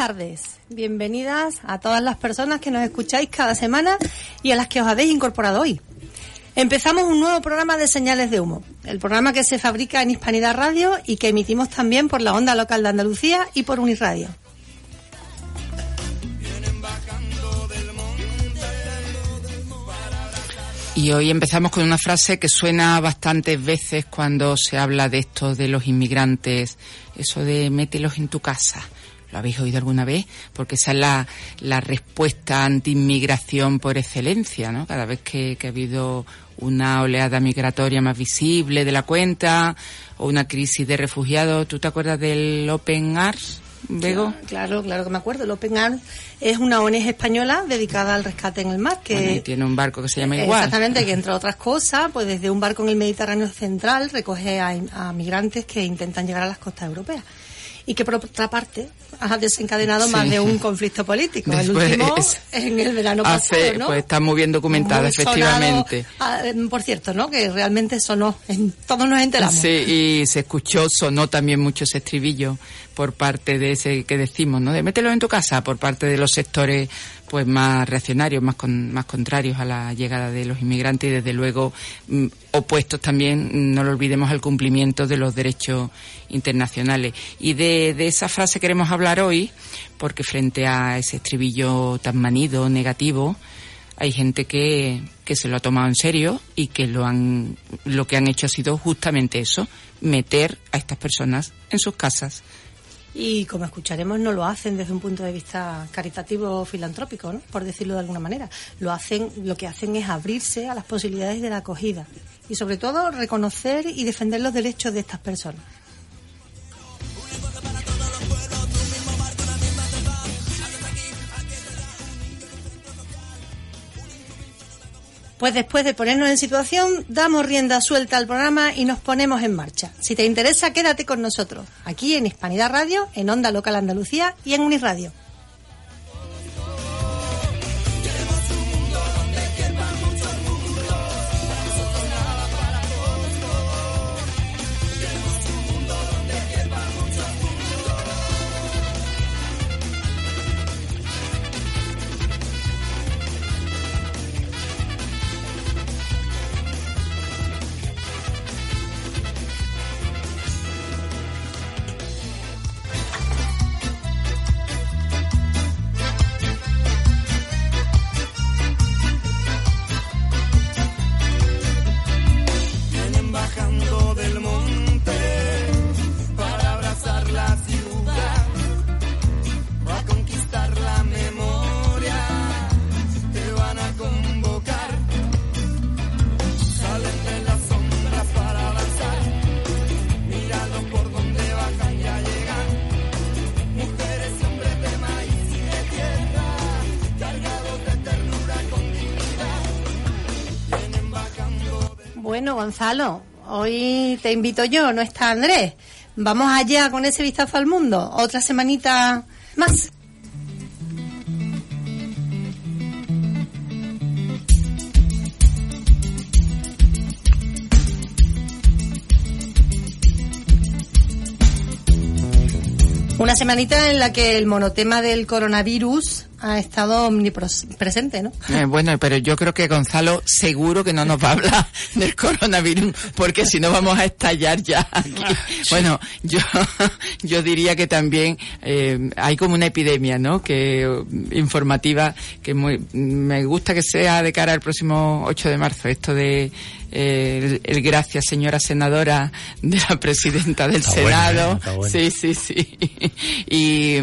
tardes. Bienvenidas a todas las personas que nos escucháis cada semana y a las que os habéis incorporado hoy. Empezamos un nuevo programa de Señales de Humo, el programa que se fabrica en Hispanidad Radio y que emitimos también por la onda local de Andalucía y por Uniradio. Y hoy empezamos con una frase que suena bastantes veces cuando se habla de esto de los inmigrantes, eso de mételos en tu casa. ¿Lo habéis oído alguna vez? Porque esa es la, la respuesta anti-inmigración por excelencia, ¿no? Cada vez que, que ha habido una oleada migratoria más visible de la cuenta o una crisis de refugiados. ¿Tú te acuerdas del Open Arms? Bego? Claro, claro que me acuerdo. El Open Arms es una ONG española dedicada al rescate en el mar. Que Bueno, tiene un barco que se llama igual. Exactamente, que entre otras cosas, pues desde un barco en el Mediterráneo central recoge a, a migrantes que intentan llegar a las costas europeas. Y que por otra parte ha desencadenado Sí. más de un conflicto político. Después el último es- en el verano Hace- pasado, ¿no? Pues está muy bien documentada, Muy efectivamente. sonado. Ah, eh, por cierto, ¿no? Que realmente sonó. En, todos nos enteramos. Sí, y se escuchó, sonó también mucho ese estribillo por parte de ese que decimos, ¿no? De mételo en tu casa, por parte de los sectores pues más reaccionarios, más con- más contrarios a la llegada de los inmigrantes y desde luego mm, opuestos también, mm, no lo olvidemos, al cumplimiento de los derechos internacionales. Y de, de esa frase queremos hablar hoy, porque frente a ese estribillo tan manido, negativo, hay gente que, que se lo ha tomado en serio y que lo han lo que han hecho ha sido justamente eso, meter a estas personas en sus casas. Y como escucharemos, no lo hacen desde un punto de vista caritativo o filantrópico, ¿no? por decirlo de alguna manera. Lo hacen, lo que hacen es abrirse a las posibilidades de la acogida y sobre todo reconocer y defender los derechos de estas personas. Pues después de ponernos en situación, damos rienda suelta al programa y nos ponemos en marcha. Si te interesa, quédate con nosotros, aquí en Hispanidad Radio, en Onda Local Andalucía y en Uniradio. Gonzalo, hoy te invito yo, no está Andrés. Vamos allá con ese vistazo al mundo. Otra semanita más. Una semanita en la que el monotema del coronavirus ha estado omnipresente, ¿no? Eh, bueno, pero yo creo que Gonzalo seguro que no nos va a hablar del coronavirus, porque si no vamos a estallar ya aquí. Bueno, yo, yo diría que también eh, hay como una epidemia, ¿no? Que informativa, que muy, me gusta que sea de cara al próximo 8 de marzo, esto de eh, el, el gracias señora senadora de la presidenta del Está buena, Senado. ¿eh? Sí, sí, sí. Y,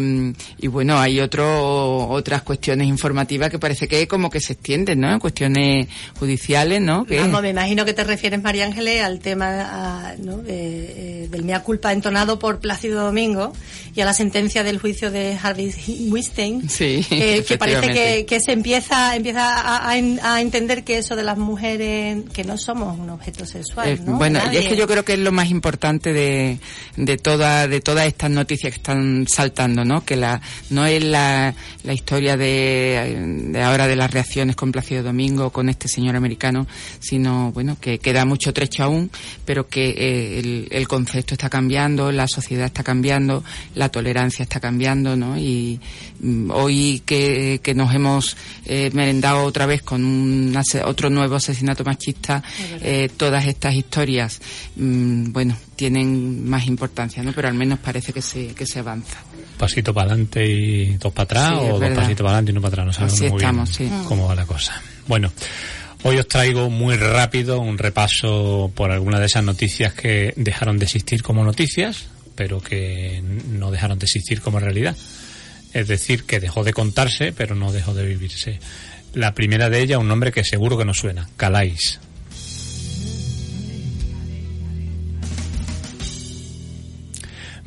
y bueno, hay otro, otras cuestiones informativas que parece que como que se extienden, ¿no? Cuestiones judiciales, ¿no? Vamos, me imagino que te refieres, María Ángeles, al tema ¿no? de, eh, del mea culpa entonado por Plácido Domingo y a la sentencia del juicio de Harvey Weinstein, Sí, eh, que parece que, que se empieza, empieza a, a en- a entender que eso de las mujeres, que no somos un objeto sexual. Eh, ¿no? Bueno, y es que yo creo que es lo más importante de, de toda, de todas estas noticias que están saltando, ¿no? Que la, no es la, la historia historia de, de ahora de las reacciones con Plácido Domingo, con este señor americano, sino, bueno, que queda mucho trecho aún, pero que eh, el, el concepto está cambiando, la sociedad está cambiando, la tolerancia está cambiando, ¿no? Y mm, hoy que, que nos hemos eh, merendado otra vez con un otro nuevo asesinato machista, eh, todas estas historias, mm, bueno, tienen más importancia, ¿no? Pero al menos parece que se, que se avanza. Pasito para adelante y dos para atrás Sí, o dos pasitos para adelante y uno para atrás. No sabemos Así muy estamos, bien sí. cómo va la cosa. Bueno, hoy os traigo muy rápido un repaso por algunas de esas noticias que dejaron de existir como noticias, pero que no dejaron de existir como realidad. Es decir, que dejó de contarse, pero no dejó de vivirse. La primera de ellas, un nombre que seguro que nos suena, Calais.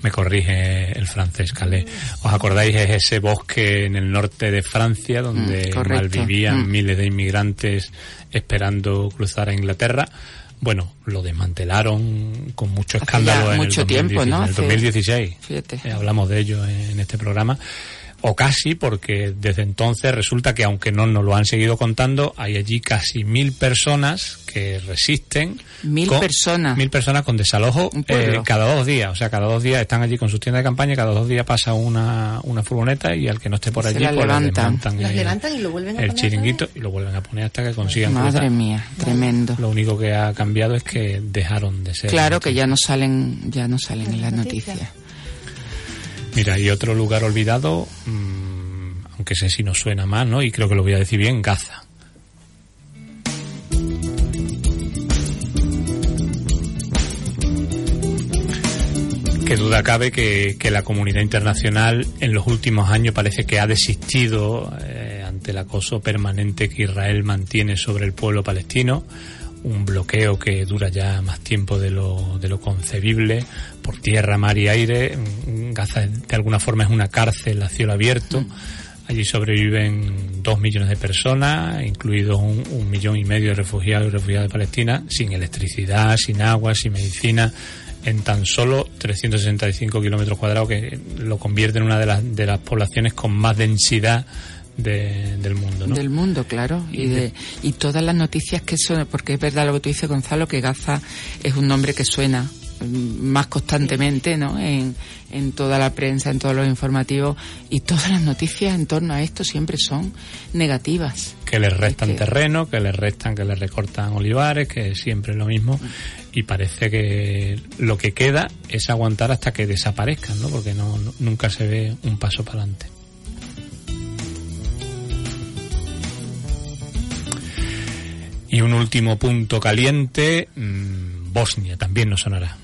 Me corrige el francés Calais. ¿Os acordáis? Es ese bosque en el norte de Francia donde Mm, malvivían Mm. miles de inmigrantes esperando cruzar a Inglaterra. Bueno, lo desmantelaron con mucho Hace escándalo ya en mucho el 2016. tiempo, ¿no? En el Hace- 2016. Fíjate. Eh, hablamos de ello en este programa. O casi, porque desde entonces resulta que, aunque no nos lo han seguido contando, hay allí casi mil personas que resisten. Mil con- personas. Mil personas con desalojo eh, cada dos días. O sea, cada dos días están allí con sus tiendas de campaña, cada dos días pasa una, una furgoneta y al que no esté por Se allí, la pues le levantan. el- levantan y lo vuelven a el poner chiringuito y lo vuelven a poner hasta que consigan Madre cruzar. mía, tremendo. Lo único que ha cambiado es que dejaron de ser. Claro que ya no salen, ya no salen en las noticias. noticias. Mira, y otro lugar olvidado, mm, aunque sé si nos suena más, ¿no? Y creo que lo voy a decir bien, Gaza. Qué duda cabe que, que la comunidad internacional en los últimos años parece que ha desistido eh, ante el acoso permanente que Israel mantiene sobre el pueblo palestino, un bloqueo que dura ya más tiempo de lo, de lo concebible, por tierra, mar y aire. Gaza de alguna forma es una cárcel a cielo abierto. Allí sobreviven dos millones de personas, incluidos un, un millón y medio de refugiados y refugiadas de Palestina, sin electricidad, sin agua, sin medicina, en tan solo 365 kilómetros cuadrados, que lo convierte en una de las, de las poblaciones con más densidad de- del mundo. ¿no? Del mundo, claro. Y, de, y todas las noticias que son, porque es verdad lo que tú dices, Gonzalo, que Gaza es un nombre que suena mm, más constantemente, ¿no? En, en toda la prensa, en todos los informativos, y todas las noticias en torno a esto siempre son negativas. que les restan Es que- terreno, que les restan, que les recortan olivares, que siempre es lo mismo. Y parece que lo que queda es aguantar hasta que desaparezcan, ¿no? Porque no, no- nunca se ve un paso para adelante. Y un último punto caliente, mm, Bosnia, también nos sonará.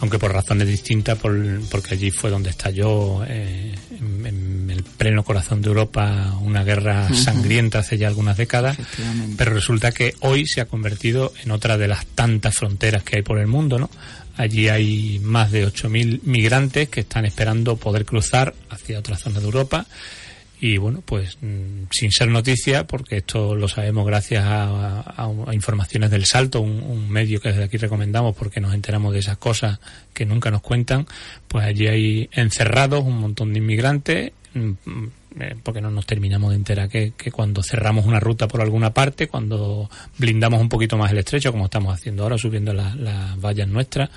aunque por razones distintas, por- porque allí fue donde estalló eh, en, en el pleno corazón de Europa una guerra sangrienta hace ya algunas décadas, pero resulta que hoy se ha convertido en otra de las tantas fronteras que hay por el mundo, ¿no? Allí hay más de 8.000 migrantes que están esperando poder cruzar hacia otras zonas de Europa. Y bueno, pues mm, sin ser noticia, porque esto lo sabemos gracias a, informaciones del Salto, un, un medio que desde aquí recomendamos porque nos enteramos de esas cosas que nunca nos cuentan, pues allí hay encerrados un montón de inmigrantes, mm, eh, porque no nos terminamos de enterar que, que cuando cerramos una ruta por alguna parte, cuando blindamos un poquito más el estrecho, como estamos haciendo ahora, subiendo la- las vallas nuestras,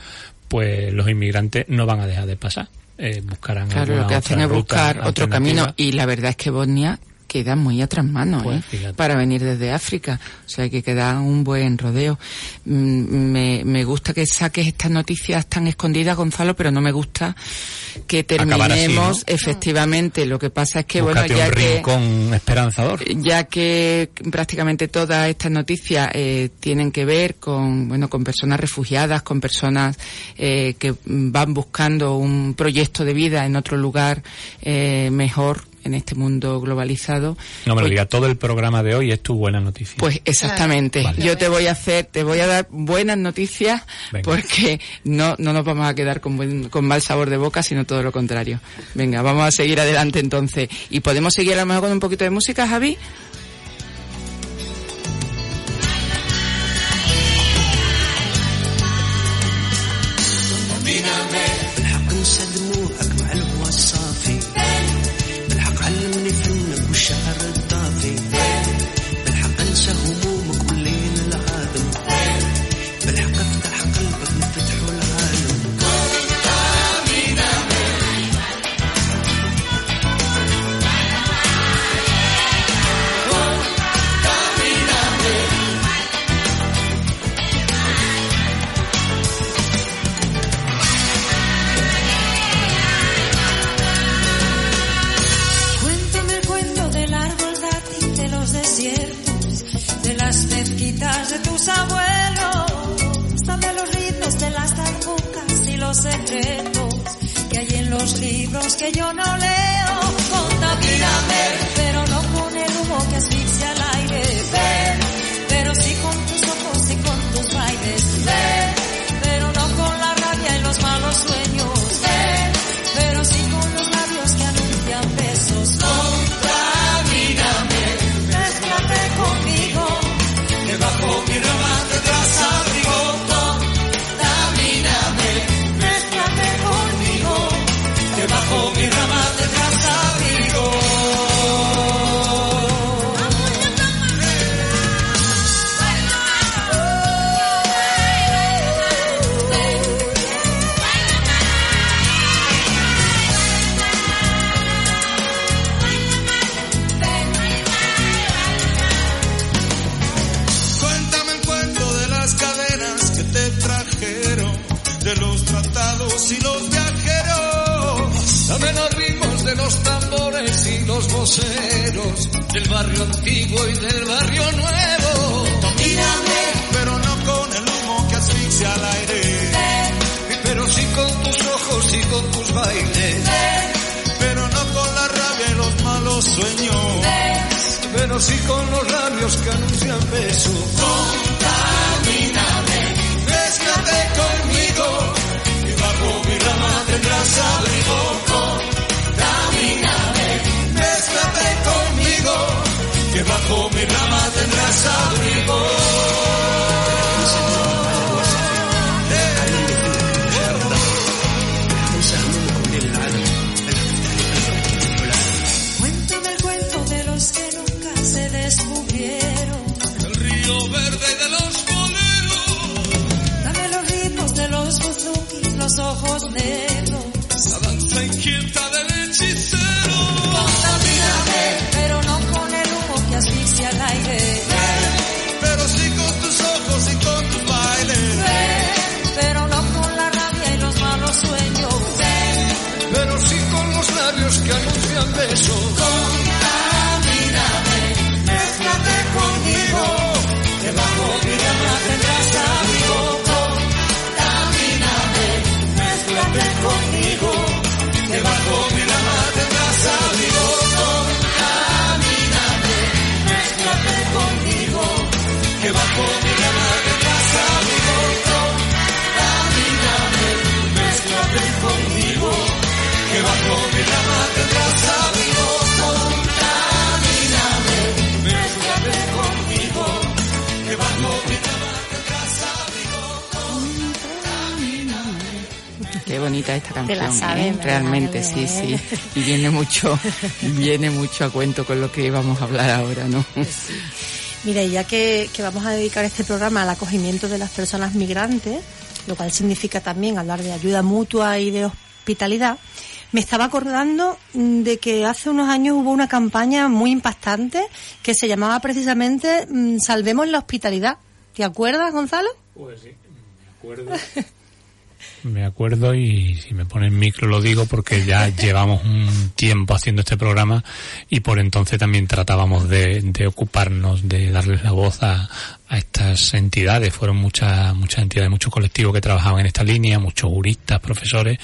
pues los inmigrantes no van a dejar de pasar. Eh, buscarán Claro, lo que hacen es buscar otro camino y la verdad es que Bosnia queda muy atrás mano Pues, ¿eh? para venir desde África. O sea, que queda un buen rodeo. Mm, Me, me gusta que saques estas noticias tan escondidas, Gonzalo, pero no me gusta que así, terminemos ¿no? efectivamente. Lo que pasa es que, bueno, ya que rincón esperanzador. ya que prácticamente todas estas noticias eh, tienen que ver con bueno con personas refugiadas con personas eh, que van buscando un proyecto de vida en otro lugar eh, mejor en este mundo globalizado No me lo pues- diga, todo el programa de hoy es tu buena noticia. pues exactamente. Vale. Yo te voy a hacer, te voy a dar buenas noticias Venga. porque no, no nos vamos a quedar con, buen- con mal sabor de boca, sino todo lo contrario. Venga, vamos a seguir adelante entonces. Y podemos seguir a lo mejor con un poquito de música, Javi. Secretos que hay en los libros que yo no leo. Contamíname, pero no con el humo que asfixia el aire. Ven, pero sí con tus ojos y con tus bailes. Ven, pero no con la rabia y los malos sueños. Ven, pero sí con los labios que anuncian besos. Bonita esta la canción, sabes, ¿eh? realmente, sí, bien. sí. Y viene mucho, viene mucho a cuento con lo que vamos a hablar ahora, ¿no? Mira, y ya que, que vamos a dedicar este programa al acogimiento de las personas migrantes, lo cual significa también hablar de ayuda mutua y de hospitalidad, me estaba acordando de que hace unos años hubo una campaña muy impactante que se llamaba precisamente mm, Salvemos la hospitalidad. ¿Te acuerdas, Gonzalo? Pues sí, me acuerdo. Me acuerdo y si me ponen micro lo digo porque ya llevamos un tiempo haciendo este programa y por entonces también tratábamos de, de ocuparnos de darles la voz a, a estas entidades. Fueron muchas muchas entidades, muchos colectivos que trabajaban en esta línea, muchos juristas, profesores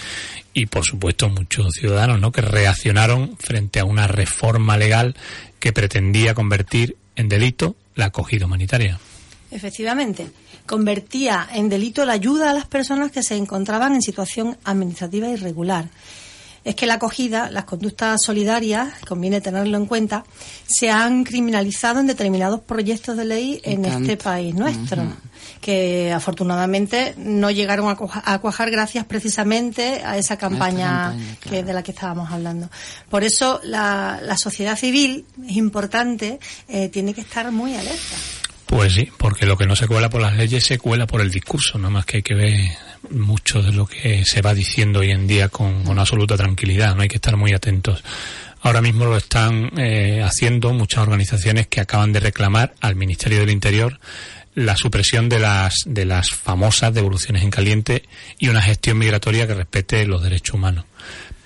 y por supuesto muchos ciudadanos, ¿no? Que reaccionaron frente a una reforma legal que pretendía convertir en delito la acogida humanitaria. Efectivamente, convertía en delito la ayuda a las personas que se encontraban en situación administrativa irregular. Es que la acogida, las conductas solidarias, conviene tenerlo en cuenta, se han criminalizado en determinados proyectos de ley en este país nuestro, que afortunadamente no llegaron a, cuaja- a cuajar gracias precisamente a esa campaña, campaña, que claro. de la que estábamos hablando. Por eso la, la sociedad civil es importante, eh, tiene que estar muy alerta. Pues sí, porque lo que no se cuela por las leyes se cuela por el discurso, nada más que hay que ver mucho de lo que se va diciendo hoy en día con, con absoluta tranquilidad, no hay que estar muy atentos. Ahora mismo lo están eh, haciendo muchas organizaciones que acaban de reclamar al Ministerio del Interior la supresión de las de las famosas devoluciones en caliente y una gestión migratoria que respete los derechos humanos.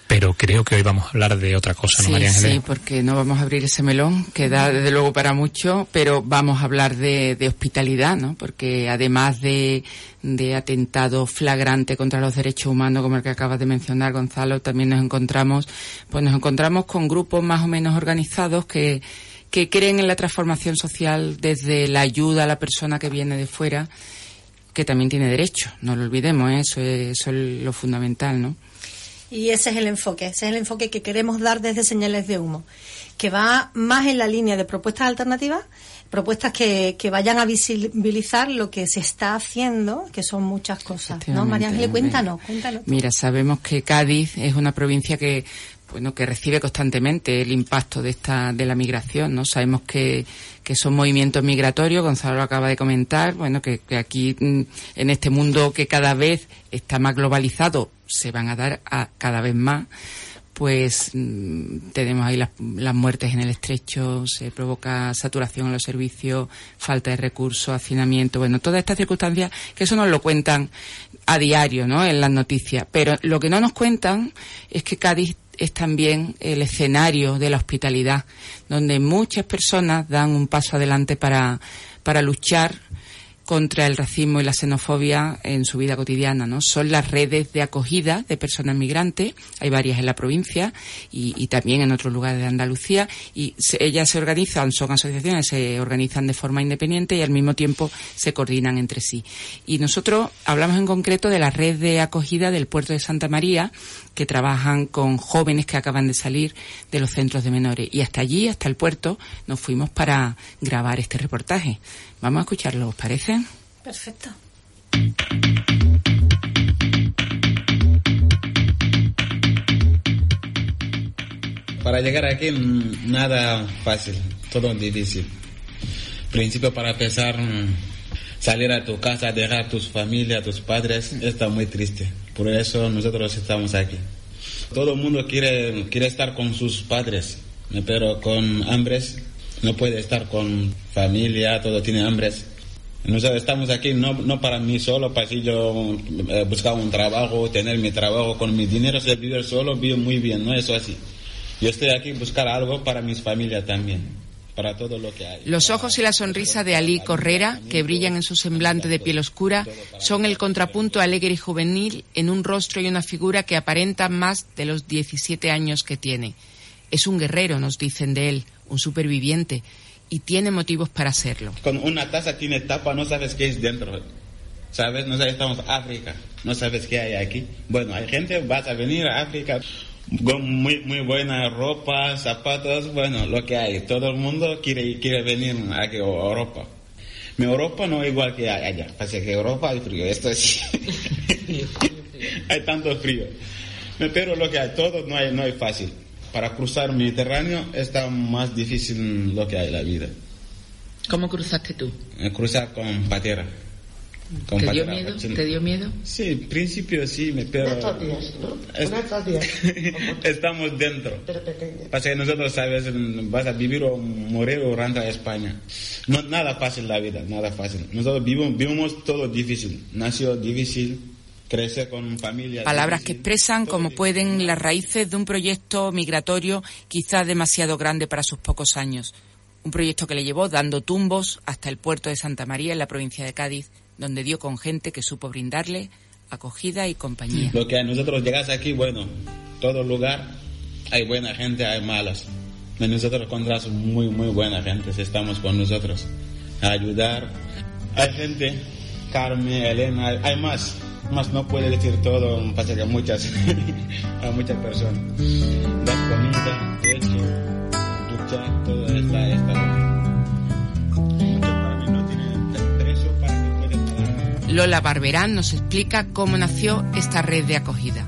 Pero creo que hoy vamos a hablar de otra cosa, ¿no, Sí, María Ángeles? sí, porque no vamos a abrir ese melón, que da desde luego para mucho, pero vamos a hablar de, de hospitalidad, ¿no? Porque además de, de atentado flagrante contra los derechos humanos, como el que acabas de mencionar, Gonzalo, también nos encontramos, pues nos encontramos con grupos más o menos organizados que, que creen en la transformación social desde la ayuda a la persona que viene de fuera, que también tiene derecho, no lo olvidemos, ¿eh? eso es, eso es lo fundamental, ¿no? Y ese es el enfoque, ese es el enfoque que queremos dar desde Señales de Humo, que va más en la línea de propuestas alternativas, propuestas que, que vayan a visibilizar lo que se está haciendo, que son muchas cosas. ¿No, María Ángeles? Cuéntanos, cuéntanos. Mira, sabemos que Cádiz es una provincia que bueno, que recibe constantemente el impacto de esta de la migración, ¿no? Sabemos que, que son movimientos migratorios, Gonzalo lo acaba de comentar, bueno, que, que aquí mm, en este mundo que cada vez está más globalizado se van a dar a cada vez más pues mm, tenemos ahí las, las muertes en el estrecho, se provoca saturación en los servicios, falta de recursos, hacinamiento, bueno, todas estas circunstancias que eso nos lo cuentan a diario, ¿no? En las noticias. Pero lo que no nos cuentan es que Cádiz es también el escenario de la hospitalidad, donde muchas personas dan un paso adelante para, para luchar contra el racismo y la xenofobia en su vida cotidiana, ¿no? Son las redes de acogida de personas migrantes, hay varias en la provincia y, también en otros lugares de Andalucía, y se- ellas se organizan, son asociaciones, se organizan de forma independiente y al mismo tiempo se coordinan entre sí. Y nosotros hablamos en concreto de la red de acogida del puerto de Santa María, que trabajan con jóvenes que acaban de salir de los centros de menores. Y hasta allí, hasta el puerto, nos fuimos para grabar este reportaje. Vamos a escucharlo, ¿os parece? Perfecto. Para llegar aquí, mm, nada fácil, todo difícil. Principio para empezar, mm, salir a tu casa, dejar a tus familias, a tus padres, está muy triste. Por eso nosotros estamos aquí. Todo el mundo quiere, quiere estar con sus padres, pero con hambres no puede estar con familia, todo tiene hambres. Nosotros estamos aquí no, no para mí solo, para si yo eh, buscar un trabajo, tener mi trabajo con mi dinero, si vivir solo, vivo muy bien, no eso así. Yo estoy aquí buscar algo para mis familias también, para todo lo que hay. Los ojos y la sonrisa de Ali Correra, que brillan en su semblante de piel oscura, son el contrapunto alegre y juvenil en un rostro y una figura que aparentan más de los 17 años que tiene. Es un guerrero, nos dicen de él, un superviviente, y tiene motivos para serlo. Con una taza tiene tapa, no sabes qué es dentro. ¿Sabes? No sabes, estamos en África, no sabes qué hay aquí. Bueno, hay gente, vas a venir a África muy, muy buena ropa, zapatos, bueno, lo que hay. Todo el mundo quiere, quiere venir aquí a Europa. Mi Europa no es igual que allá. Pasa que Europa hay frío, esto es... hay tanto frío. Pero lo que hay, todo no hay, no es fácil. Para cruzar Mediterráneo está más difícil lo que hay en la vida. ¿Cómo cruzaste tú? Eh, Cruzar con patera. Con ¿Te dio miedo? Sí. ¿Te dio miedo? Sí, en principio sí, me- pero... Estos días, ¿no? Es- estos días. Estamos dentro. Pero pequeña. Pasa que nosotros, sabes, vas a vivir o morir o renta a España. No, nada fácil la vida, nada fácil. Nosotros vivimos, vivimos todo difícil. Nació difícil, crecer con familia. Palabras que expresan como pueden las raíces de un proyecto migratorio quizás demasiado grande para sus pocos años. Un proyecto que le llevó dando tumbos hasta el puerto de Santa María en la provincia de Cádiz, donde dio con gente que supo brindarle acogida y compañía. Lo que nosotros llegas aquí, bueno, todo lugar hay buena gente, hay malas. Nosotros encontramos muy, muy buena gente, estamos con nosotros a ayudar. Hay gente, Carmen, Elena, hay, más, más no puede decir todo, pasa que muchas, a muchas personas. Dar comida, techo, ducha, todo está, está. Lola Barberán nos explica cómo nació esta red de acogida.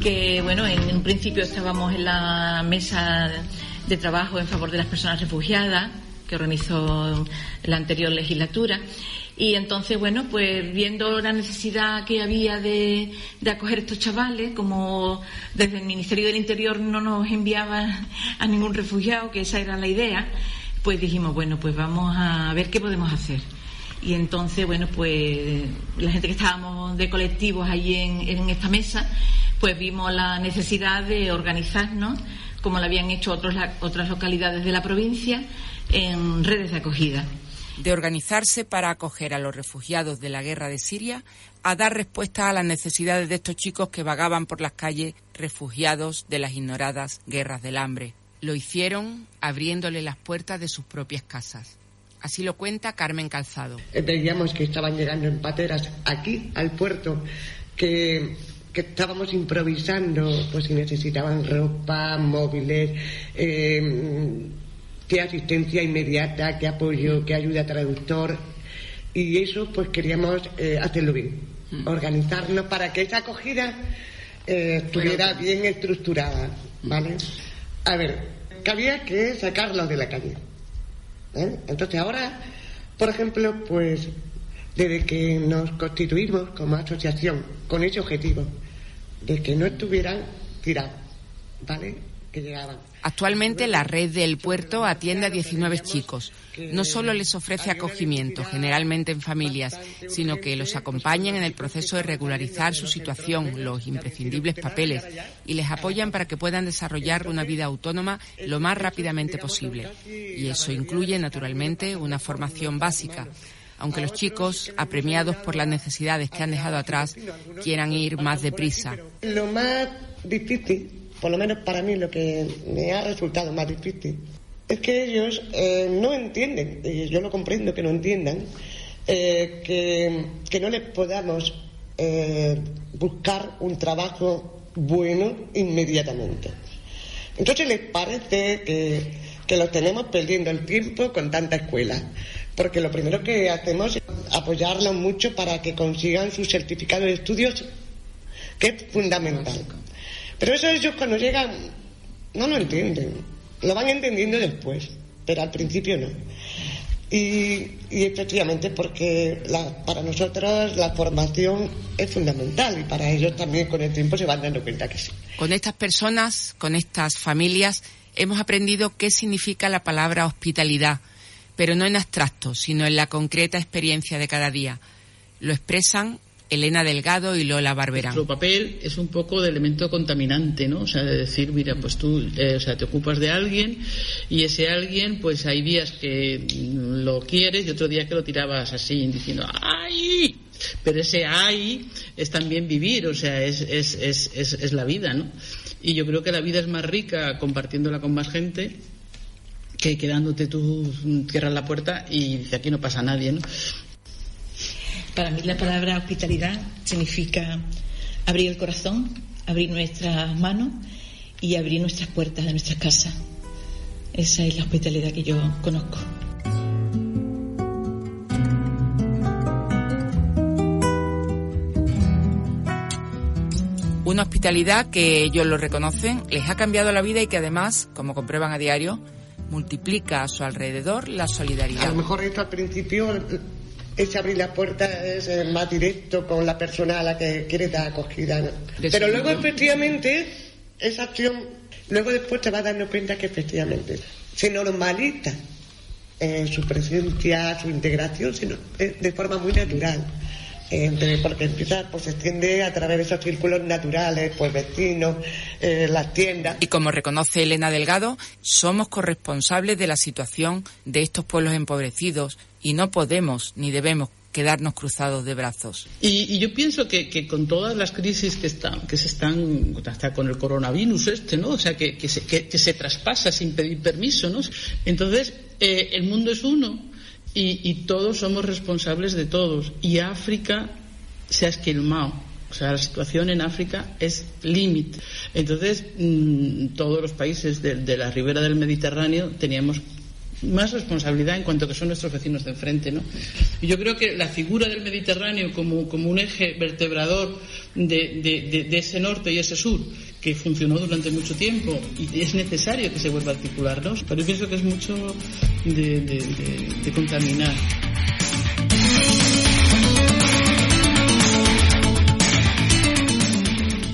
que bueno, en un principio estábamos en la mesa de trabajo en favor de las personas refugiadas que organizó la anterior legislatura y entonces bueno pues viendo la necesidad que había de, acoger estos chavales como desde el Ministerio del Interior no nos enviaban a ningún refugiado que esa era la idea pues dijimos bueno pues vamos a ver qué podemos hacer Y entonces, bueno, pues la gente que estábamos de colectivos allí en, esta mesa, pues vimos la necesidad de organizarnos, como lo habían hecho otros, otras localidades de la provincia, en redes de acogida. de organizarse para acoger a los refugiados de la guerra de Siria, a dar respuesta a las necesidades de estos chicos que vagaban por las calles refugiados de las ignoradas guerras del hambre. Lo hicieron abriéndole las puertas de sus propias casas. Así lo cuenta Carmen Calzado. Veíamos que estaban llegando en pateras aquí al puerto, que, que estábamos improvisando, pues si necesitaban ropa, móviles, eh, qué asistencia inmediata, qué apoyo, qué ayuda traductor. Y eso pues queríamos eh, hacerlo bien, organizarnos para que esa acogida eh, estuviera bien estructurada, ¿vale? A ver, que había que sacarlos de la calle. Entonces ahora, por ejemplo, pues desde que nos constituimos como asociación con ese objetivo, de que no estuvieran tirados, ¿vale? Que llegaban. Actualmente la red del puerto atiende a 19 chicos. No solo les ofrece acogimiento, generalmente en familias, sino que los acompañan en el proceso de regularizar su situación, los imprescindibles papeles, y les apoyan para que puedan desarrollar una vida autónoma lo más rápidamente posible. Y eso incluye, naturalmente, una formación básica. Aunque los chicos, apremiados por las necesidades que han dejado atrás, quieran ir más deprisa. Lo más difícil, por lo menos para mí lo que me ha resultado más difícil, es que ellos eh, no entienden, y yo lo comprendo que no entiendan, eh, que, que no les podamos eh, buscar un trabajo bueno inmediatamente. Entonces les parece que, que los tenemos perdiendo el tiempo con tanta escuela. Porque lo primero que hacemos es apoyarlos mucho para que consigan su certificado de estudios, que es fundamental. Pero eso ellos cuando llegan no lo entienden. Lo van entendiendo después, pero al principio no. Y, y efectivamente porque la- para nosotros la formación es fundamental y para ellos también con el tiempo se van dando cuenta que sí. Con estas personas, con estas familias, hemos aprendido qué significa la palabra hospitalidad, pero no en abstracto, sino en la concreta experiencia de cada día. Lo expresan Elena Delgado y Lola Barberán. Nuestro papel es un poco de elemento contaminante, ¿no? O sea, de decir, mira, pues tú, eh, o sea, te ocupas de alguien y ese alguien, pues hay días que lo quieres y otro día que lo tirabas así, diciendo, ¡ay! Pero ese ¡ay! es también vivir, o sea, es, es, es, es, la vida, ¿no? Y yo creo que la vida es más rica compartiéndola con más gente que quedándote tú, cierras la puerta y dice, aquí no pasa nadie, ¿no? Para mí la palabra hospitalidad significa abrir el corazón, abrir nuestras manos y abrir nuestras puertas de nuestras casas. Esa es la hospitalidad que yo conozco. Una hospitalidad que ellos lo reconocen, les ha cambiado la vida y que además, como comprueban a diario, multiplica a su alrededor la A solidaridad. lo mejor esto al principio, ese abrir la puerta es eh, más directo con la persona a la que quiere dar acogida. Pero luego efectivamente esa acción, luego después te vas dando cuenta que efectivamente se normaliza eh, su presencia, su integración, sino, eh, de forma muy natural. Entre- porque empieza, pues se extiende a través de esos círculos naturales, pues vecinos, eh, las tiendas. Y como reconoce Elena Delgado, somos corresponsables de la situación de estos pueblos empobrecidos y no podemos ni debemos quedarnos cruzados de brazos. Y, y yo pienso que, que con todas las crisis que están, que se están, hasta con el coronavirus este, ¿no? O sea, que, que, se, que, que se traspasa sin pedir permiso, ¿no? Entonces, eh, el mundo es uno y, y todos somos responsables de todos. Y África se ha esquilmado. O sea, la situación en África es límite. Entonces, mm, todos los países de, la ribera del Mediterráneo teníamos más responsabilidad en cuanto que son nuestros vecinos de enfrente, ¿no? Y yo creo que la figura del Mediterráneo como, como un eje vertebrador de- de ese norte y ese sur que funcionó durante mucho tiempo y es necesario que se vuelva a articular, ¿no? Pero yo pienso que es mucho de contaminar.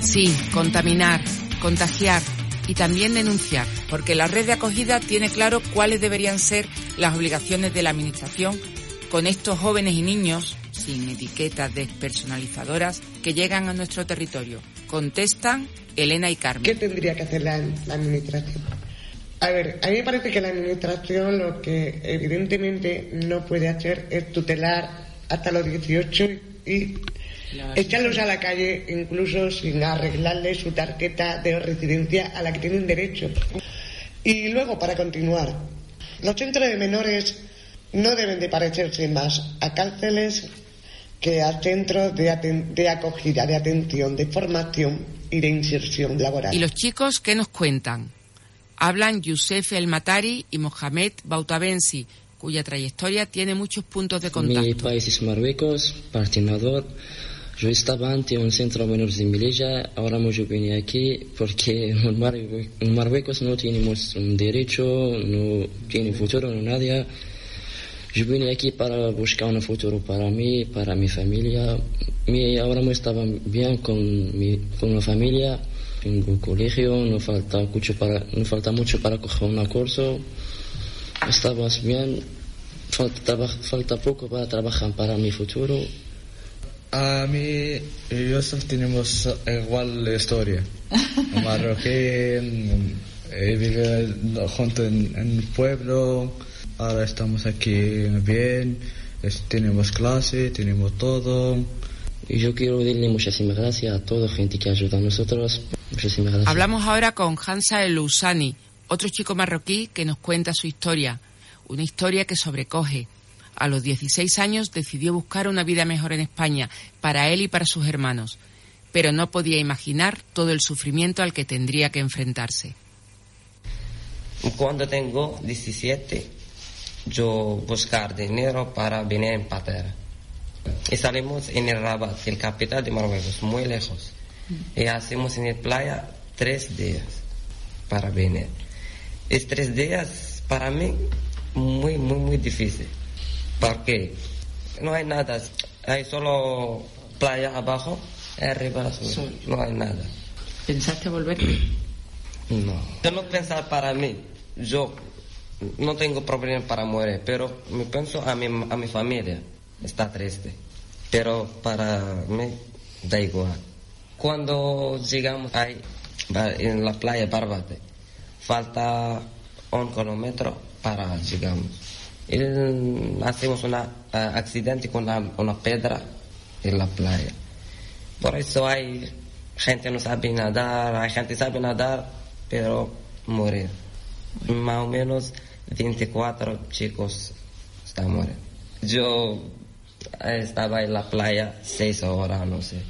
Sí, contaminar, contagiar y también denunciar, porque la red de acogida tiene claro cuáles deberían ser las obligaciones de la Administración con estos jóvenes y niños, sin etiquetas despersonalizadoras, que llegan a nuestro territorio. Contestan Elena y Carmen. ¿Qué tendría que hacer la, la administración? A ver, a mí me parece que la administración lo que evidentemente no puede hacer es tutelar hasta los 18 y echarlos a la calle incluso sin arreglarles su tarjeta de residencia a la que tienen derecho. Y luego, para continuar, los centros de menores no deben de parecerse más a cárceles que a centros de, aten- de acogida, de atención, de formación y de inserción laboral. ¿Y los chicos qué nos cuentan? Hablan Youssef El Matari y Mohamed Bautabensi, cuya trayectoria tiene muchos puntos de Mi contacto. país es Marruecos, patinador. Yo estaba antes en un centro de menores de Melilla, ahora yo vine aquí porque en Marrue- en Marruecos no tenemos un derecho, no tiene futuro, no nada. Yo vine aquí para buscar un futuro para mí, para mi familia. Mi, ahora me estaba bien con, mi, con la familia, tengo colegio, no falta mucho para, no falta mucho para coger un curso. Estabas bien, falta, falta poco para trabajar para mi futuro. A mí y Yusuf tenemos igual historia. Marroquí, eh, vive junto en, en el pueblo, ahora estamos aquí bien, es- tenemos clase, tenemos todo. Y yo quiero darle muchísimas gracias a toda la gente que ayuda a nosotros. Muchísimas gracias. Hablamos ahora con Hansa El Usani, otro chico marroquí que nos cuenta su historia. Una historia que sobrecoge. A los 16 años decidió buscar una vida mejor en España, para él y para sus hermanos. Pero no podía imaginar todo el sufrimiento al que tendría que enfrentarse. Cuando tengo 17, yo buscar dinero para venir en patera. Y salimos en el Rabat, el capital de Marruecos, muy lejos. Y hacemos en la playa tres días para venir. Es tres días para mí muy, muy, muy difícil. Porque no hay nada. Hay solo playa abajo, arriba azul. No hay nada. ¿Pensaste volver? No. Yo no pensar para mí. Yo no tengo problema para morir, pero me pienso a mi, a mi familia. Está triste. Pero para mí da igual. Cuando llegamos ahí, en la playa Barbate, falta un kilómetro para llegamos. Y hacemos un accidente con una, piedra en la playa. Por eso hay gente no sabe nadar, hay gente sabe nadar, pero morir. Más o menos 24 chicos están muriendo. Yo estaba en la playa seis horas, no sé,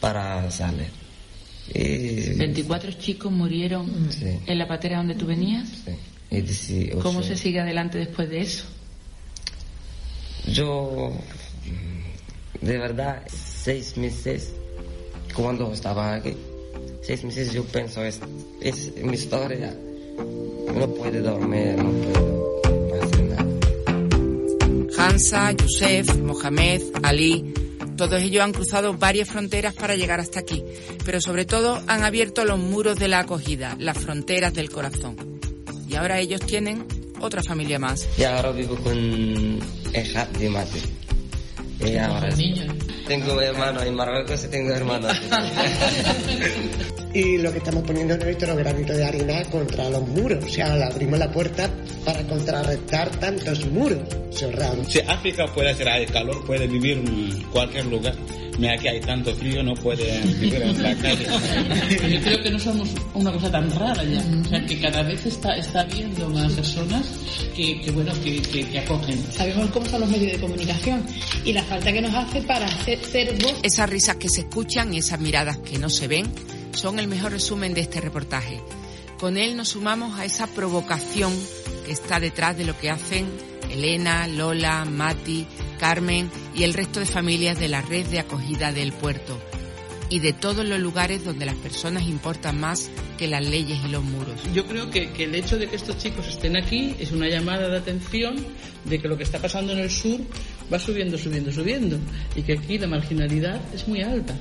para salir. Y, 24 chicos murieron Sí. en la patera donde tú venías. y dieci- ¿Cómo se sigue adelante después de eso? Yo, de verdad, seis meses, cuando estaba aquí, seis meses yo pienso, es, es mi historia. No puedo dormir, no puedo hacer nada. Hansa, Youssef, Mohamed, Ali, todos ellos han cruzado varias fronteras para llegar hasta aquí, pero sobre todo han abierto los muros de la acogida, las fronteras del corazón. Y ahora ellos tienen otra familia más. Y ahora vivo con hija de mate. Y ahora tengo hermanos en Marruecos y tengo hermanos. Y lo que estamos poniendo es nuestro granito de arena contra los muros. O sea, le abrimos la puerta para contrarrestar tantos muros cerrados. Si África puede hacer hay calor, puede vivir en cualquier lugar. Mira, aquí hay tanto frío, no puede vivir en la calle. Yo creo que no somos una cosa tan rara ya. O sea, que cada vez está, está habiendo más personas que, que bueno, que, que, que acogen. Sabemos cómo son los medios de comunicación y la falta que nos hace para hacer, ser voz. Esas risas que se escuchan y esas miradas que no se ven son el mejor resumen de este reportaje. Con él nos sumamos a esa provocación que está detrás de lo que hacen Elena, Lola, Mati, Carmen y el resto de familias de la red de acogida del puerto y de todos los lugares donde las personas importan más que las leyes y los muros. Yo creo que, el hecho de que estos chicos estén aquí es una llamada de atención de que lo que está pasando en el sur va subiendo, subiendo, subiendo y que aquí la marginalidad es muy alta.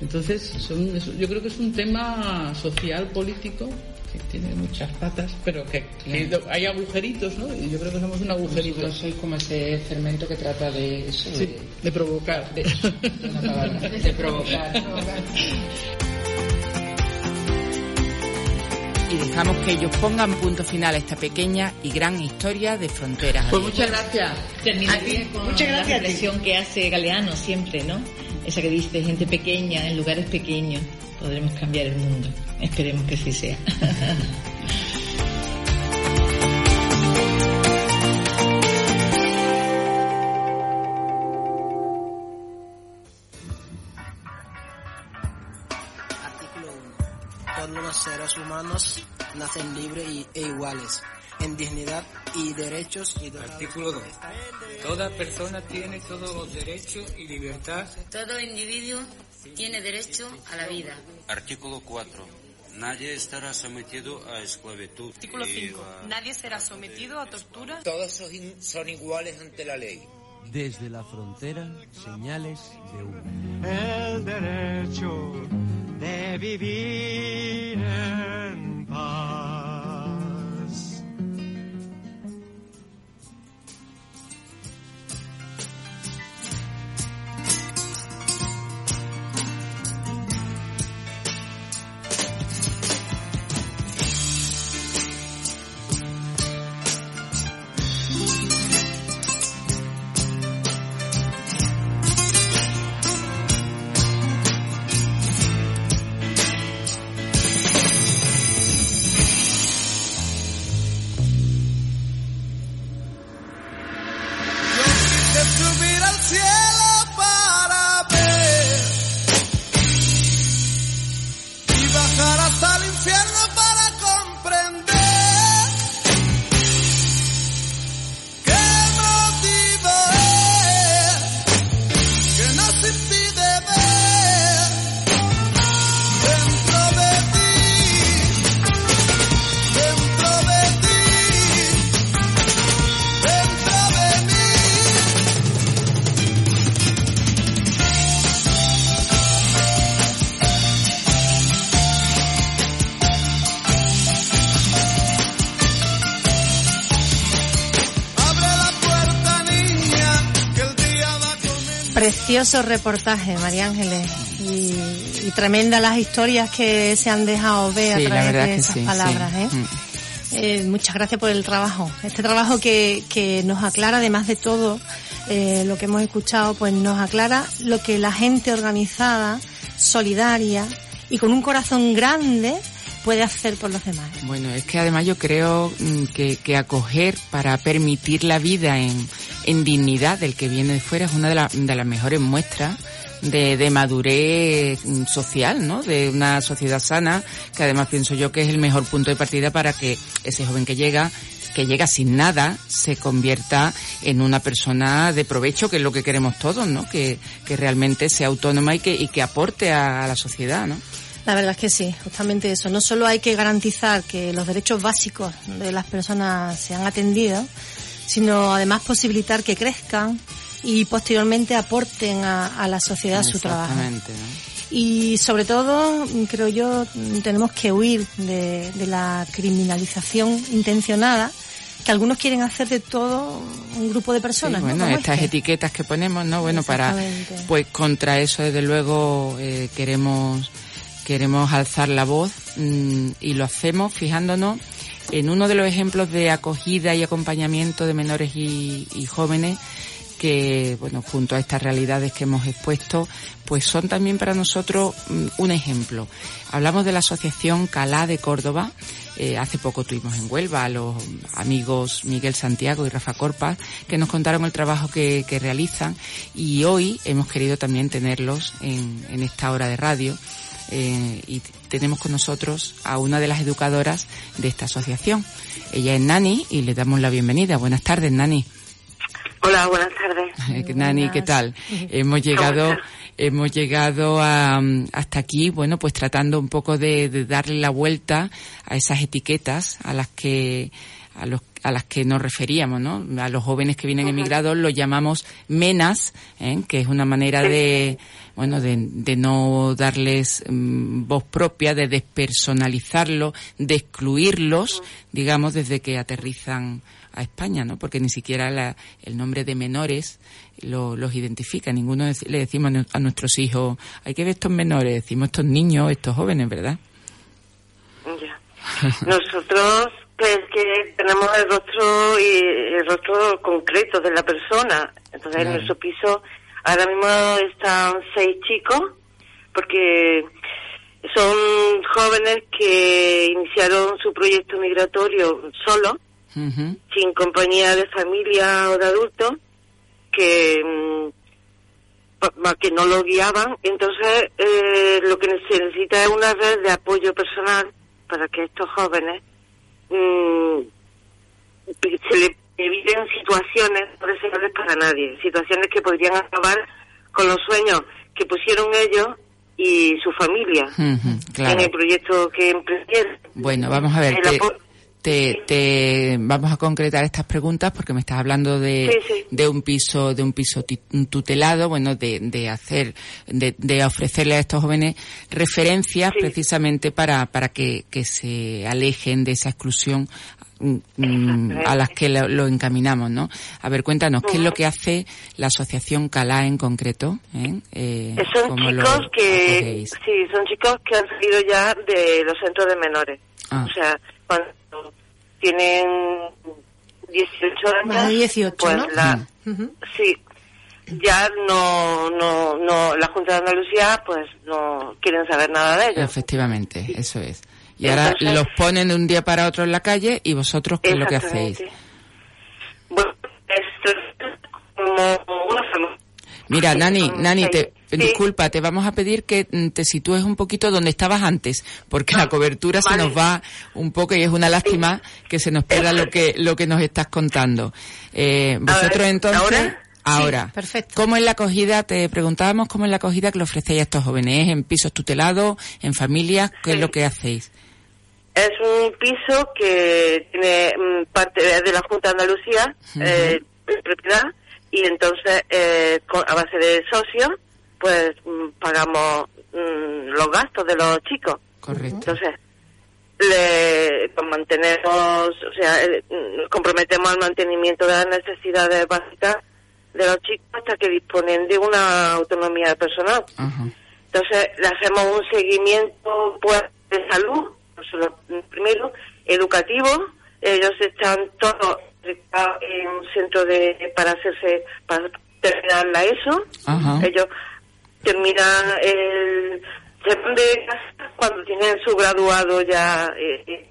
Entonces, son- yo creo que es un tema social, político que tiene muchas patas, pero que, que hay agujeritos, ¿no? Y yo creo que somos un agujerito. Vosotros sois como ese fermento que trata de eso, Sí, de provocar. de, provocar. Y dejamos que ellos pongan punto final a esta pequeña y gran historia de fronteras. Pues muchas gracias. Terminaría con muchas gracias la reflexión que hace Galeano siempre, ¿no? Esa que dice, gente pequeña, en lugares pequeños, podremos cambiar el mundo. Esperemos que así sea. Artículo 1. Todos los seres humanos nacen libres e iguales en dignidad y derechos y Artículo 2. Toda persona tiene todos los derechos y libertad. Todo individuo tiene derecho a la vida. Artículo 4. Nadie estará sometido a esclavitud. Artículo y 5. a- Nadie será sometido a tortura. Todos son, son iguales ante la ley. Desde la frontera, señales de humo. El derecho de vivir Precioso reportaje, María Ángeles. Y, y tremendas las historias que se han dejado ver Sí, a través de esas sí, sí. palabras. ¿eh? Mm. Eh, muchas gracias por el trabajo. Este trabajo que, que nos aclara, además de todo eh, lo que hemos escuchado, pues nos aclara lo que la gente organizada, solidaria y con un corazón grande puede hacer por los demás. Bueno, es que además yo creo mm, que, que acoger para permitir la vida en, en dignidad del que viene de fuera es una de, la- de las mejores muestras de, de madurez mm, social, ¿no? De una sociedad sana, que además pienso yo que es el mejor punto de partida para que ese joven que llega que llega sin nada se convierta en una persona de provecho, que es lo que queremos todos, ¿no? Que, que realmente sea autónoma y que, y que aporte a, a la sociedad, ¿no? La verdad es que sí, justamente eso. No solo hay que garantizar que los derechos básicos de las personas sean atendidos, sino además posibilitar que crezcan y posteriormente aporten a, a la sociedad su trabajo. ¿no? Y sobre todo, creo yo, tenemos que huir de, de la criminalización intencionada que algunos quieren hacer de todo un grupo de personas. Sí, ¿no? bueno, Como estas este. etiquetas que ponemos, ¿no? Bueno, para, pues contra eso, desde luego, eh, queremos, queremos alzar la voz mm, y lo hacemos fijándonos en uno de los ejemplos de acogida y acompañamiento de menores y, jóvenes que, bueno, junto a estas realidades que hemos expuesto, pues son también para nosotros mm, un ejemplo. Hablamos de la Asociación Calá de Córdoba. Eh, hace poco tuvimos en Huelva a los amigos Miguel Santiago y Rafa Corpas que nos contaron el trabajo que, realizan y hoy hemos querido también tenerlos en, en esta hora de radio. Eh, y tenemos con nosotros a una de las educadoras de esta asociación. Ella es Nani y le damos la bienvenida. Buenas tardes, Nani. Hola, buenas tardes. Eh, Nani, ¿qué tal? Hemos llegado, hemos llegado a, hasta aquí, bueno, pues tratando un poco de, de darle la vuelta a esas etiquetas a las que a los a las que nos referíamos, ¿no? A los jóvenes que vienen emigrados los llamamos menas, ¿eh? que es una manera de, bueno, de, de no darles mm, voz propia, de despersonalizarlos, de excluirlos, digamos, desde que aterrizan a España, ¿no? Porque ni siquiera la- el nombre de menores lo- los identifica. Ninguno le decimos a nu- a nuestros hijos, hay que ver estos menores, decimos estos niños, estos jóvenes, ¿verdad? Ya. Nosotros, pues que tenemos el rostro y el rostro concreto de la persona. Entonces, en nuestro piso ahora mismo están seis chicos, porque son jóvenes que iniciaron su proyecto migratorio solo, sin compañía de familia o de adultos, que mm, que no lo guiaban. Entonces, eh, lo que se necesita es una red de apoyo personal para que estos jóvenes mm, se le eviten situaciones no deseables para nadie, situaciones que podrían acabar con los sueños que pusieron ellos y su familia claro. en el proyecto que emprendieron. Bueno, vamos a ver. El te, te- vamos a concretar estas preguntas porque me estás hablando de, Sí, sí. de un piso, de un piso tutelado, bueno, de, de hacer, de, de ofrecerle a estos jóvenes referencias precisamente para, para que, que se alejen de esa exclusión mm, mm, a las que lo, lo encaminamos, ¿no? A ver, cuéntanos, ¿qué es lo que hace la asociación Calá en concreto? ¿eh? Eh, Eh, Son ¿cómo lo chicos que, sí, son chicos que han salido ya de los centros de menores. Ah. O sea, cuando tienen 18 años, Más de 18, pues ¿no? la, sí, ya no, no, no, la Junta de Andalucía, pues no quieren saber nada de ellos. Efectivamente, eso es. Y ahora Entonces- los ponen de un día para otro en la calle y vosotros, ¿qué es lo que hacéis? Bueno, esto es como una. Mira, Nani, Nani, te, Sí. disculpa, te vamos a pedir que mm, te sitúes un poquito donde estabas antes, porque la cobertura se nos va un poco y es una lástima que se nos pierda lo que lo que nos estás contando. Eh, vosotros entonces, ¿ahora? ahora, Sí, perfecto. ¿cómo es la acogida? Te preguntábamos cómo es la acogida que le ofrecéis a estos jóvenes, ¿Es en pisos tutelados, en familias, ¿qué es lo que hacéis? Es un piso que tiene mm, parte de la Junta de Andalucía, Ujú. eh, propiedad, y entonces eh, a base de socios, pues mm, pagamos mm, los gastos de los chicos. Correcto. Entonces, le pues, mantenemos, o sea, eh, nos comprometemos al mantenimiento de las necesidades básicas de los chicos hasta que disponen de una autonomía personal. Entonces, le hacemos un seguimiento pues, de salud, primero, educativo. Ellos están todos en un centro de para hacerse, para terminar la ESO. Ajá. Ellos terminan el se van de casa cuando tienen su graduado ya eh,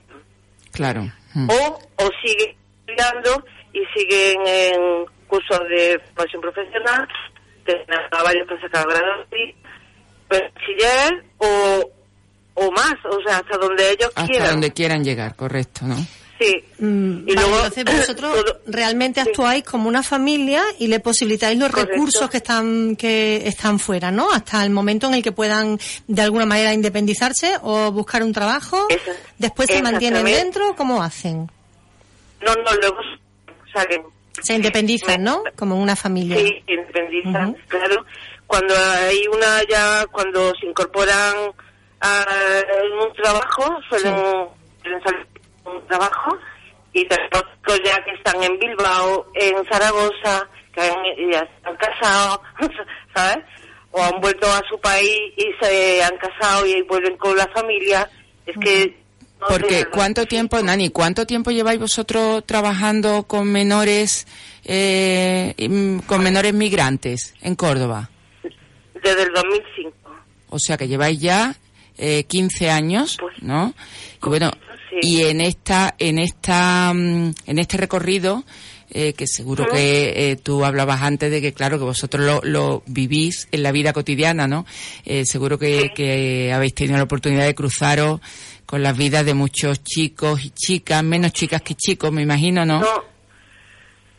Claro. Mm. o, o siguen estudiando y siguen en cursos de formación profesional, tienen a varios que han sacado grado de bachiller o, o más, o sea, hasta donde ellos Hasta quieran. donde quieran llegar, correcto, ¿no? Sí. Mm, Y vale, luego- entonces vosotros realmente actuáis como una familia y le posibilitáis los Correcto. recursos que están que están fuera, ¿no? Hasta el momento en el que puedan de alguna manera independizarse o buscar un trabajo. Después se mantienen dentro, ¿cómo hacen? No, no, luego salen. Se independizan, ¿no? Como una familia. Sí, se independizan, claro. Cuando hay una ya, cuando se incorporan a un trabajo, suelen, suelen salir un trabajo y chicos ya que están en Bilbao, en Zaragoza, que han- ya están casados, ¿sabes? O han vuelto a su país y se han casado y vuelven con la familia. Es que... no Porque ¿cuánto tiempo, Nani, cuánto tiempo lleváis vosotros trabajando con menores, eh, mm, con menores migrantes en Córdoba? Desde el 2005. O sea que lleváis ya eh, 15 años, Pues, ¿no? Y bueno, y en esta, en esta, mm, en este recorrido, eh, que seguro que eh, tú hablabas antes de que claro que vosotros lo, lo vivís en la vida cotidiana, ¿no? Eh, seguro que, que habéis tenido la oportunidad de cruzaros con las vidas de muchos chicos y chicas, menos chicas que chicos, me imagino, ¿no? No.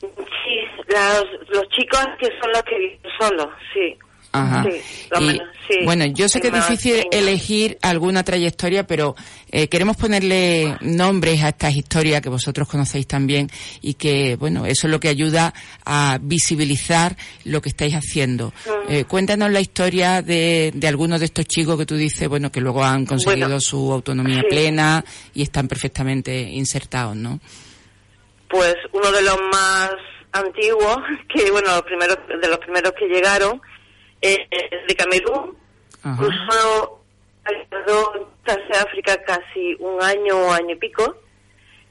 Sí, los, los chicos que son los que viven solos, sí. Ajá. Sí, Y, menos, sí. Bueno, yo sé que es difícil elegir alguna trayectoria, pero eh, queremos ponerle nombres a estas historias que vosotros conocéis también y que, bueno, eso es lo que ayuda a visibilizar lo que estáis haciendo. Mm. Eh, cuéntanos la historia de, de algunos de estos chicos que tú dices, bueno, que luego han conseguido Bueno, su autonomía sí. plena y están perfectamente insertados, ¿no? Pues uno de los más antiguos, que bueno, los primeros, de los primeros que llegaron, eh, de Camerún, cruzó alrededor de África casi un año, año y pico,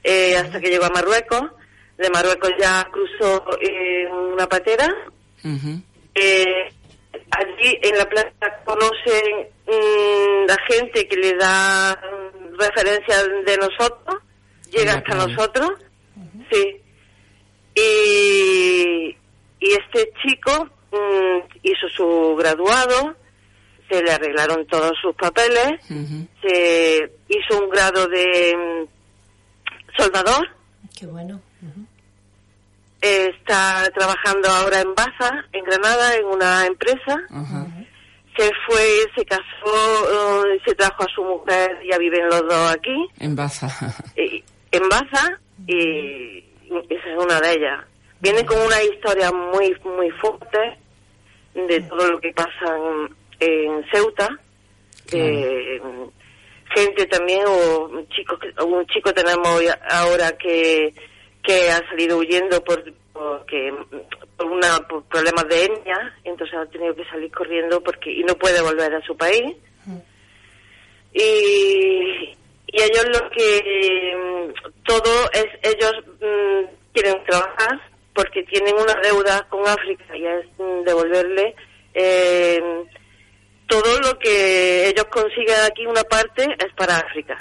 eh, hasta que llegó a Marruecos. De Marruecos ya cruzó eh, una patera. Eh, allí en la plaza conocen mm, la gente que le da mm, referencia de nosotros, llega hasta nosotros, sí. Y, y este chico hizo su graduado, se le arreglaron todos sus papeles, se hizo un grado de mm, soldador, Qué bueno. está trabajando ahora en Baza, en Granada, en una empresa. Se fue, se casó, eh, se trajo a su mujer, ya viven los dos aquí, En Baza. y- en Baza, y esa es una de ellas. Viene con una historia muy, muy fuerte de todo lo que pasa en, en Ceuta, de gente también, o chicos, un chico tenemos ya- ahora que, que ha salido huyendo por, porque, por, una, por problemas de etnia, entonces ha tenido que salir corriendo porque y no puede volver a su país. Y, y ellos lo que mm, todo es ellos mm, quieren trabajar porque tienen una deuda con África y es devolverle eh, todo lo que ellos consiguen aquí una parte es para África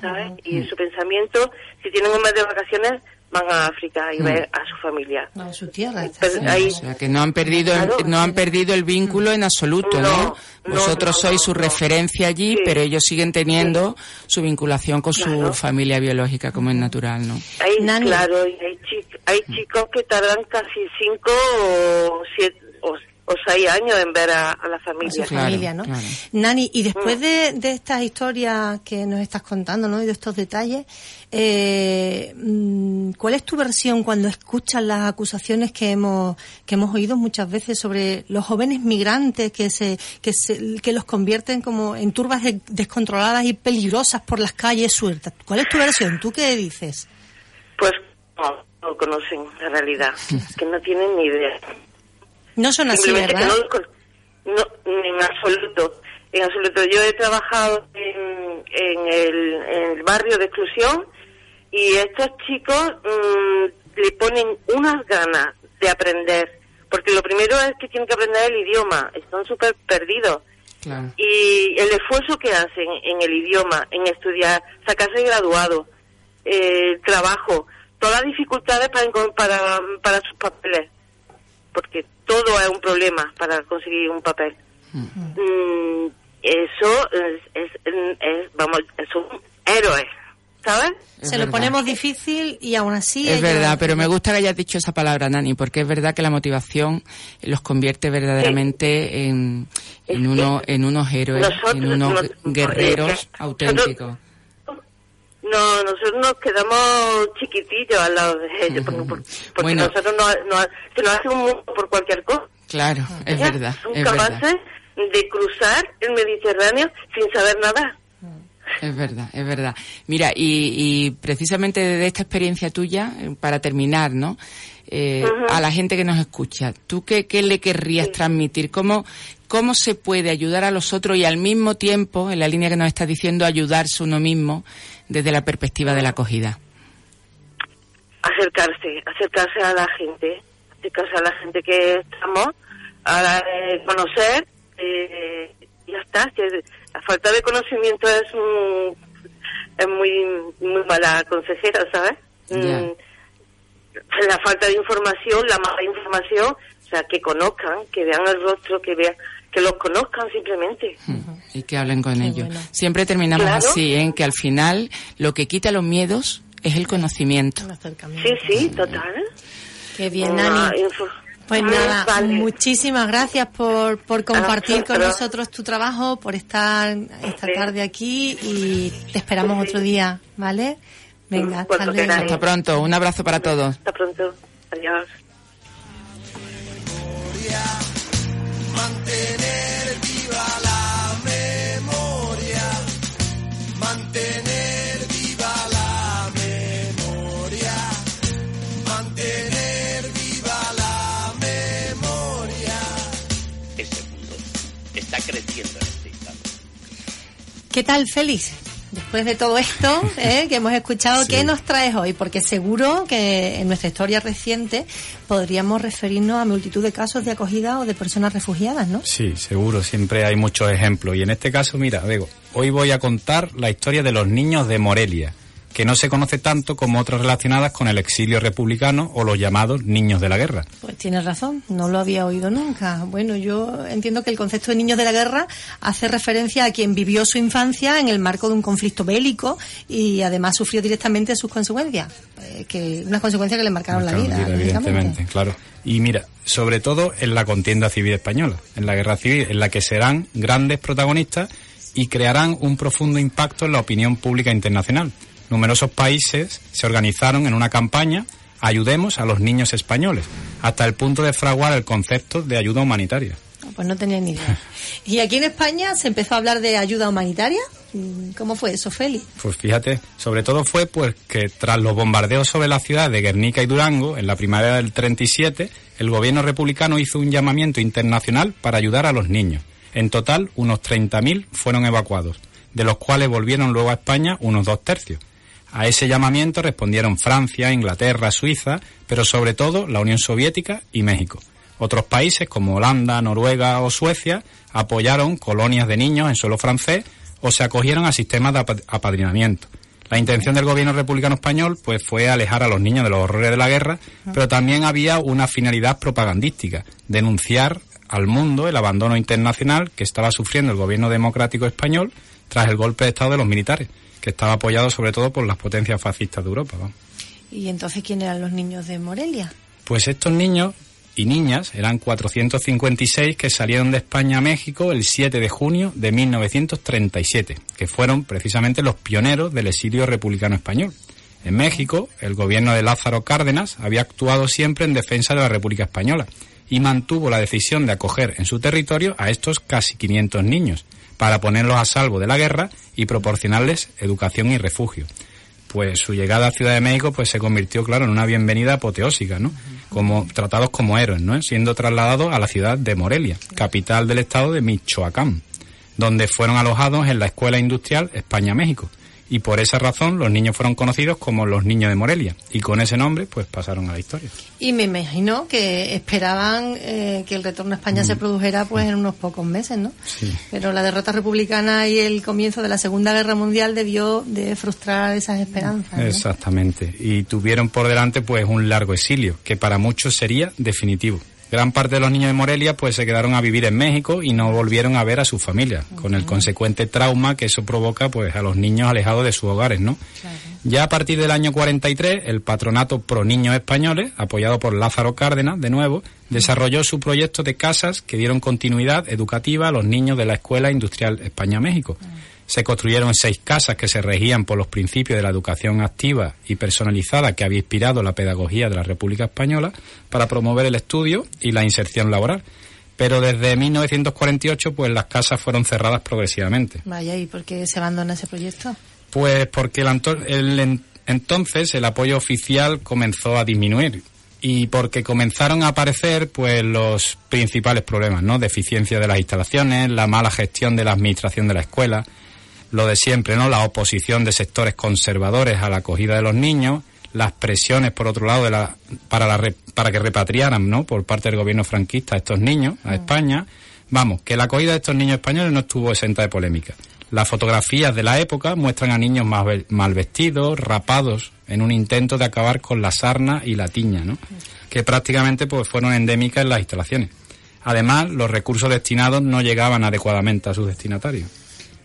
¿sabes? y su pensamiento si tienen un mes de vacaciones van a África y Mm. ver a su familia A su tierra. Pero Sí, ahí- o sea, que no han perdido no han perdido el vínculo en absoluto, ¿no? Vosotros sois su referencia allí, pero ellos siguen teniendo su vinculación con su familia biológica, como es natural, ¿no? Hay, claro, y hay, chi- hay chicos que tardan casi cinco o siete o, o seis años en ver a, a la a familia. su familia, ¿no? Nani, y después de, de estas historias que nos estás contando, ¿no? Y de estos detalles, eh, mm, ¿cuál es tu versión cuando escuchas las acusaciones que hemos que hemos oído muchas veces sobre los jóvenes migrantes que se que se, que los convierten como en turbas de- descontroladas y peligrosas por las calles sueltas? ¿Cuál es tu versión? ¿Tú qué dices? Pues no, no conocen la realidad, que no tienen ni idea. No son así, Simplemente que ¿verdad? no no, en absoluto. En absoluto. Yo he trabajado en, en, el, en el barrio de exclusión y estos chicos mm, le ponen unas ganas de aprender. Porque lo primero es que tienen que aprender el idioma. Están súper perdidos. Claro. Y el esfuerzo que hacen en el idioma, en estudiar, sacarse graduado, eh, el trabajo, todas las dificultades para, para, para sus papeles porque todo es un problema para conseguir un papel. Mm, eso es, es, es- vamos, es un héroe, ¿sabes? Se lo ponemos difícil y aún así... Es ellos- verdad, pero me gusta que hayas dicho esa palabra, Nani, porque es verdad que la motivación los convierte verdaderamente en, en, uno, en unos héroes, nosotros- en unos nos- guerreros que auténticos. No, nosotros nos quedamos chiquitillos al lado de ellos, porque, porque Bueno. nosotros no, no- se nos hace un mundo por cualquier cosa. Claro, es Ya, verdad, Son es verdad. capaces de cruzar el Mediterráneo sin saber nada. Es verdad, es verdad. Mira, y, y precisamente de esta experiencia tuya, eh, para terminar, ¿no? Eh. A la gente que nos escucha, ¿tú qué, qué le querrías transmitir? ¿Cómo, ¿Cómo se puede ayudar a los otros y al mismo tiempo, en la línea que nos estás diciendo, ayudarse uno mismo desde la perspectiva de la acogida? acercarse, acercarse a la gente, acercarse a la gente que estamos, a eh, conocer, eh, ya está. la falta de conocimiento es, un- es muy, muy mala consejera, ¿sabes? Ya. Mm, La falta de información, la mala información, o sea, que conozcan, que vean el rostro, que vean, que los conozcan simplemente. y que hablen con ellos. Siempre terminamos Claro. así, en que al final lo que quita los miedos es el conocimiento. Sí, sí, total. Qué bien, Nani. info- Pues nada, muchísimas gracias por, por compartir con nosotros tu trabajo, por estar esta tarde aquí y te esperamos otro día, ¿vale? Venga, hasta luego. Hasta pronto. Un abrazo para todos. Hasta pronto. Adiós. Mantener viva la memoria, mantener viva la memoria, mantener viva la memoria. Este mundo está creciendo en este instante. ¿Qué tal, Félix? Después de todo esto ¿eh? que hemos escuchado, ¿qué nos traes hoy? Porque seguro que en nuestra historia reciente podríamos referirnos a multitud de casos de acogida o de personas refugiadas, ¿no? Sí, seguro, siempre hay muchos ejemplos. Y en este caso, mira, Bego, hoy voy a contar la historia de los niños de Morelia, que no se conoce tanto como otras relacionadas con el exilio republicano o los llamados niños de la guerra. Pues tienes razón, no lo había oído nunca. Bueno, yo entiendo que el concepto de niños de la guerra hace referencia a quien vivió su infancia en el marco de un conflicto bélico y además sufrió directamente sus consecuencias, eh, que unas consecuencias que le marcaron la vida. evidentemente, claro. Y mira, sobre todo en la contienda civil española, en la guerra civil, en la que serán grandes protagonistas y crearán un profundo impacto en la opinión pública internacional. Numerosos países se organizaron en una campaña Ayudemos a los niños españoles, hasta el punto de fraguar el concepto de ayuda humanitaria. Pues no tenía ni idea. ¿Y aquí en España se empezó a hablar de ayuda humanitaria? ¿Cómo fue eso, Félix? Pues fíjate, sobre todo fue pues que tras los bombardeos sobre la ciudad de Guernica y Durango en la primavera del 37, el gobierno republicano hizo un llamamiento internacional para ayudar a los niños. En total, unos 30.000 fueron evacuados, de los cuales volvieron luego a España unos dos tercios. A ese llamamiento respondieron Francia, Inglaterra, Suiza, pero sobre todo la Unión Soviética y México. Otros países como Holanda, Noruega o Suecia apoyaron colonias de niños en suelo francés o se acogieron a sistemas de apa- apadrinamiento. La intención del gobierno republicano español pues fue alejar a los niños de los horrores de la guerra, pero también había una finalidad propagandística, denunciar al mundo el abandono internacional que estaba sufriendo el gobierno democrático español tras el golpe de estado de los militares, que estaba apoyado sobre todo por las potencias fascistas de Europa. ¿Y entonces quién eran los niños de Morelia? Pues estos niños y niñas eran 456 que salieron de España a México el 7 de junio de 1937, que fueron precisamente los pioneros del exilio republicano español. En México, el gobierno de Lázaro Cárdenas había actuado siempre en defensa de la República Española y mantuvo la decisión de acoger en su territorio a estos casi 500 niños para ponerlos a salvo de la guerra y proporcionarles educación y refugio. Pues su llegada a Ciudad de México pues se convirtió claro en una bienvenida apoteósica no como tratados como héroes no siendo trasladados a la ciudad de Morelia capital del estado de Michoacán donde fueron alojados en la escuela industrial España México y por esa razón los niños fueron conocidos como los niños de Morelia y con ese nombre pues pasaron a la historia Y me imagino que esperaban eh, que el retorno a España se produjera pues en unos pocos meses, ¿no? sí Pero la derrota republicana y el comienzo de la Segunda Guerra Mundial debió de frustrar esas esperanzas. ¿no? Exactamente. Y tuvieron por delante pues un largo exilio, que para muchos sería definitivo. Gran parte de los niños de Morelia pues se quedaron a vivir en México y no volvieron a ver a su familia, con el consecuente trauma que eso provoca pues a los niños alejados de sus hogares, ¿no? Ya a partir del año 43, el patronato Pro Niños Españoles, apoyado por Lázaro Cárdenas, de nuevo, desarrolló su proyecto de casas que dieron continuidad educativa a los niños de la Escuela Industrial España-México. Se construyeron seis casas que se regían por los principios de la educación activa y personalizada que había inspirado la pedagogía de la República Española para promover el estudio y la inserción laboral. Pero desde 1948, pues las casas fueron cerradas progresivamente. Vaya, ¿y por qué se abandona ese proyecto? Pues porque el, el en- entonces el apoyo oficial comenzó a disminuir y porque comenzaron a aparecer pues los principales problemas, ¿no? Deficiencia de las instalaciones, la mala gestión de la administración de la escuela, lo de siempre, ¿no? La oposición de sectores conservadores a la acogida de los niños, las presiones por otro lado de la, para la para que repatriaran, ¿no? Por parte del gobierno franquista a estos niños a España. Vamos, que la acogida de estos niños españoles no estuvo exenta de polémica. Las fotografías de la época muestran a niños mal vestidos, rapados, en un intento de acabar con la sarna y la tiña, ¿no? Que prácticamente pues fueron endémicas en las instalaciones. Además, los recursos destinados no llegaban adecuadamente a sus destinatarios.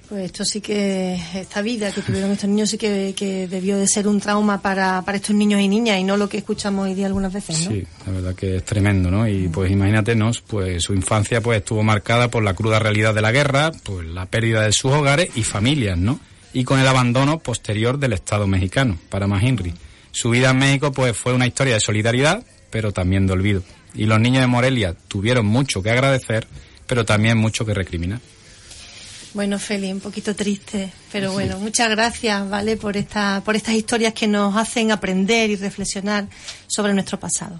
Pues esto sí que, esta vida que tuvieron estos niños sí que, que debió de ser un trauma para, para estos niños y niñas y no lo que escuchamos hoy día algunas veces, ¿no? Sí, la verdad que es tremendo, ¿no? Y pues imagínate, ¿no? Pues su infancia pues estuvo marcada por la cruda realidad de la guerra, pues la pérdida de sus hogares y familias, ¿no? Y con el abandono posterior del Estado mexicano para Henry. Su vida en México pues fue una historia de solidaridad, pero también de olvido. Y los niños de Morelia tuvieron mucho que agradecer, pero también mucho que recriminar. Bueno, Feli, un poquito triste, pero bueno, muchas gracias, ¿vale? Por esta, por estas historias que nos hacen aprender y reflexionar sobre nuestro pasado.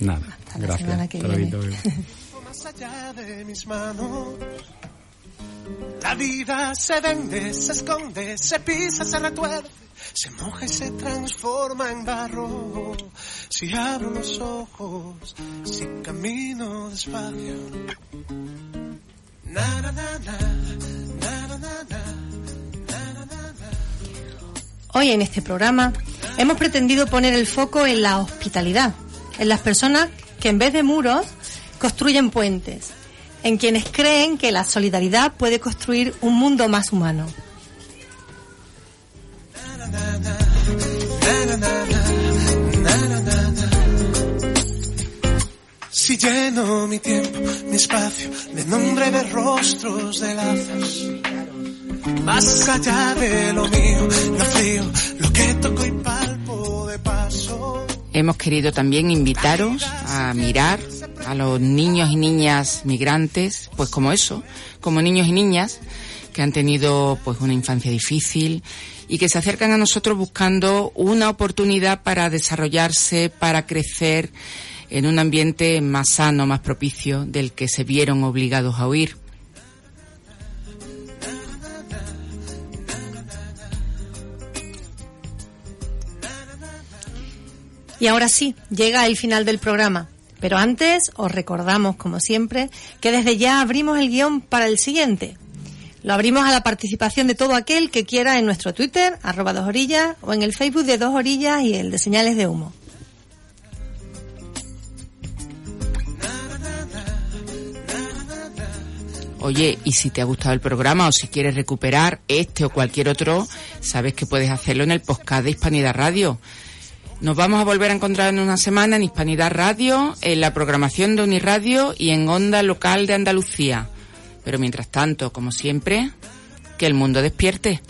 Nada, la gracias. semana que Hasta viene. luego. Más allá de mis manos, la vida se vende, se esconde, se pisa, se retuerce, se moja y se transforma en barro. Si abro los ojos, si camino despacio. Hoy en este programa hemos pretendido poner el foco en la hospitalidad, en las personas que en vez de muros construyen puentes, en quienes creen que la solidaridad puede construir un mundo más humano. Si lleno mi tiempo, mi espacio, de nombre de rostros de lazos, más allá de lo mío, lo frío, lo que toco y palpo de paso. Hemos querido también invitaros a mirar a los niños y niñas migrantes, pues como eso, como niños y niñas que han tenido pues una infancia difícil y que se acercan a nosotros buscando una oportunidad para desarrollarse, para crecer en un ambiente más sano, más propicio del que se vieron obligados a huir. Y ahora sí, llega el final del programa. Pero antes os recordamos, como siempre, que desde ya abrimos el guion para el siguiente. Lo abrimos a la participación de todo aquel que quiera en nuestro Twitter, arroba dos orillas, o en el Facebook de dos orillas y el de señales de humo. Oye, y si te ha gustado el programa o si quieres recuperar este o cualquier otro, sabes que puedes hacerlo en el podcast de Hispanidad Radio. Nos vamos a volver a encontrar en una semana en Hispanidad Radio, en la programación de Uniradio y en Onda Local de Andalucía. Pero mientras tanto, como siempre, que el mundo despierte.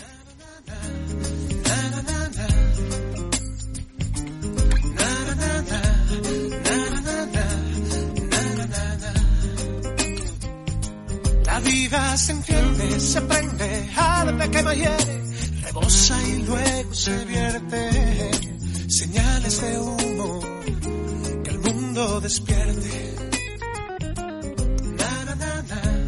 Se enciende, se prende, arde que me hiere, rebosa y luego se vierte. Señales de humo, que el mundo despierte. Na, na, na.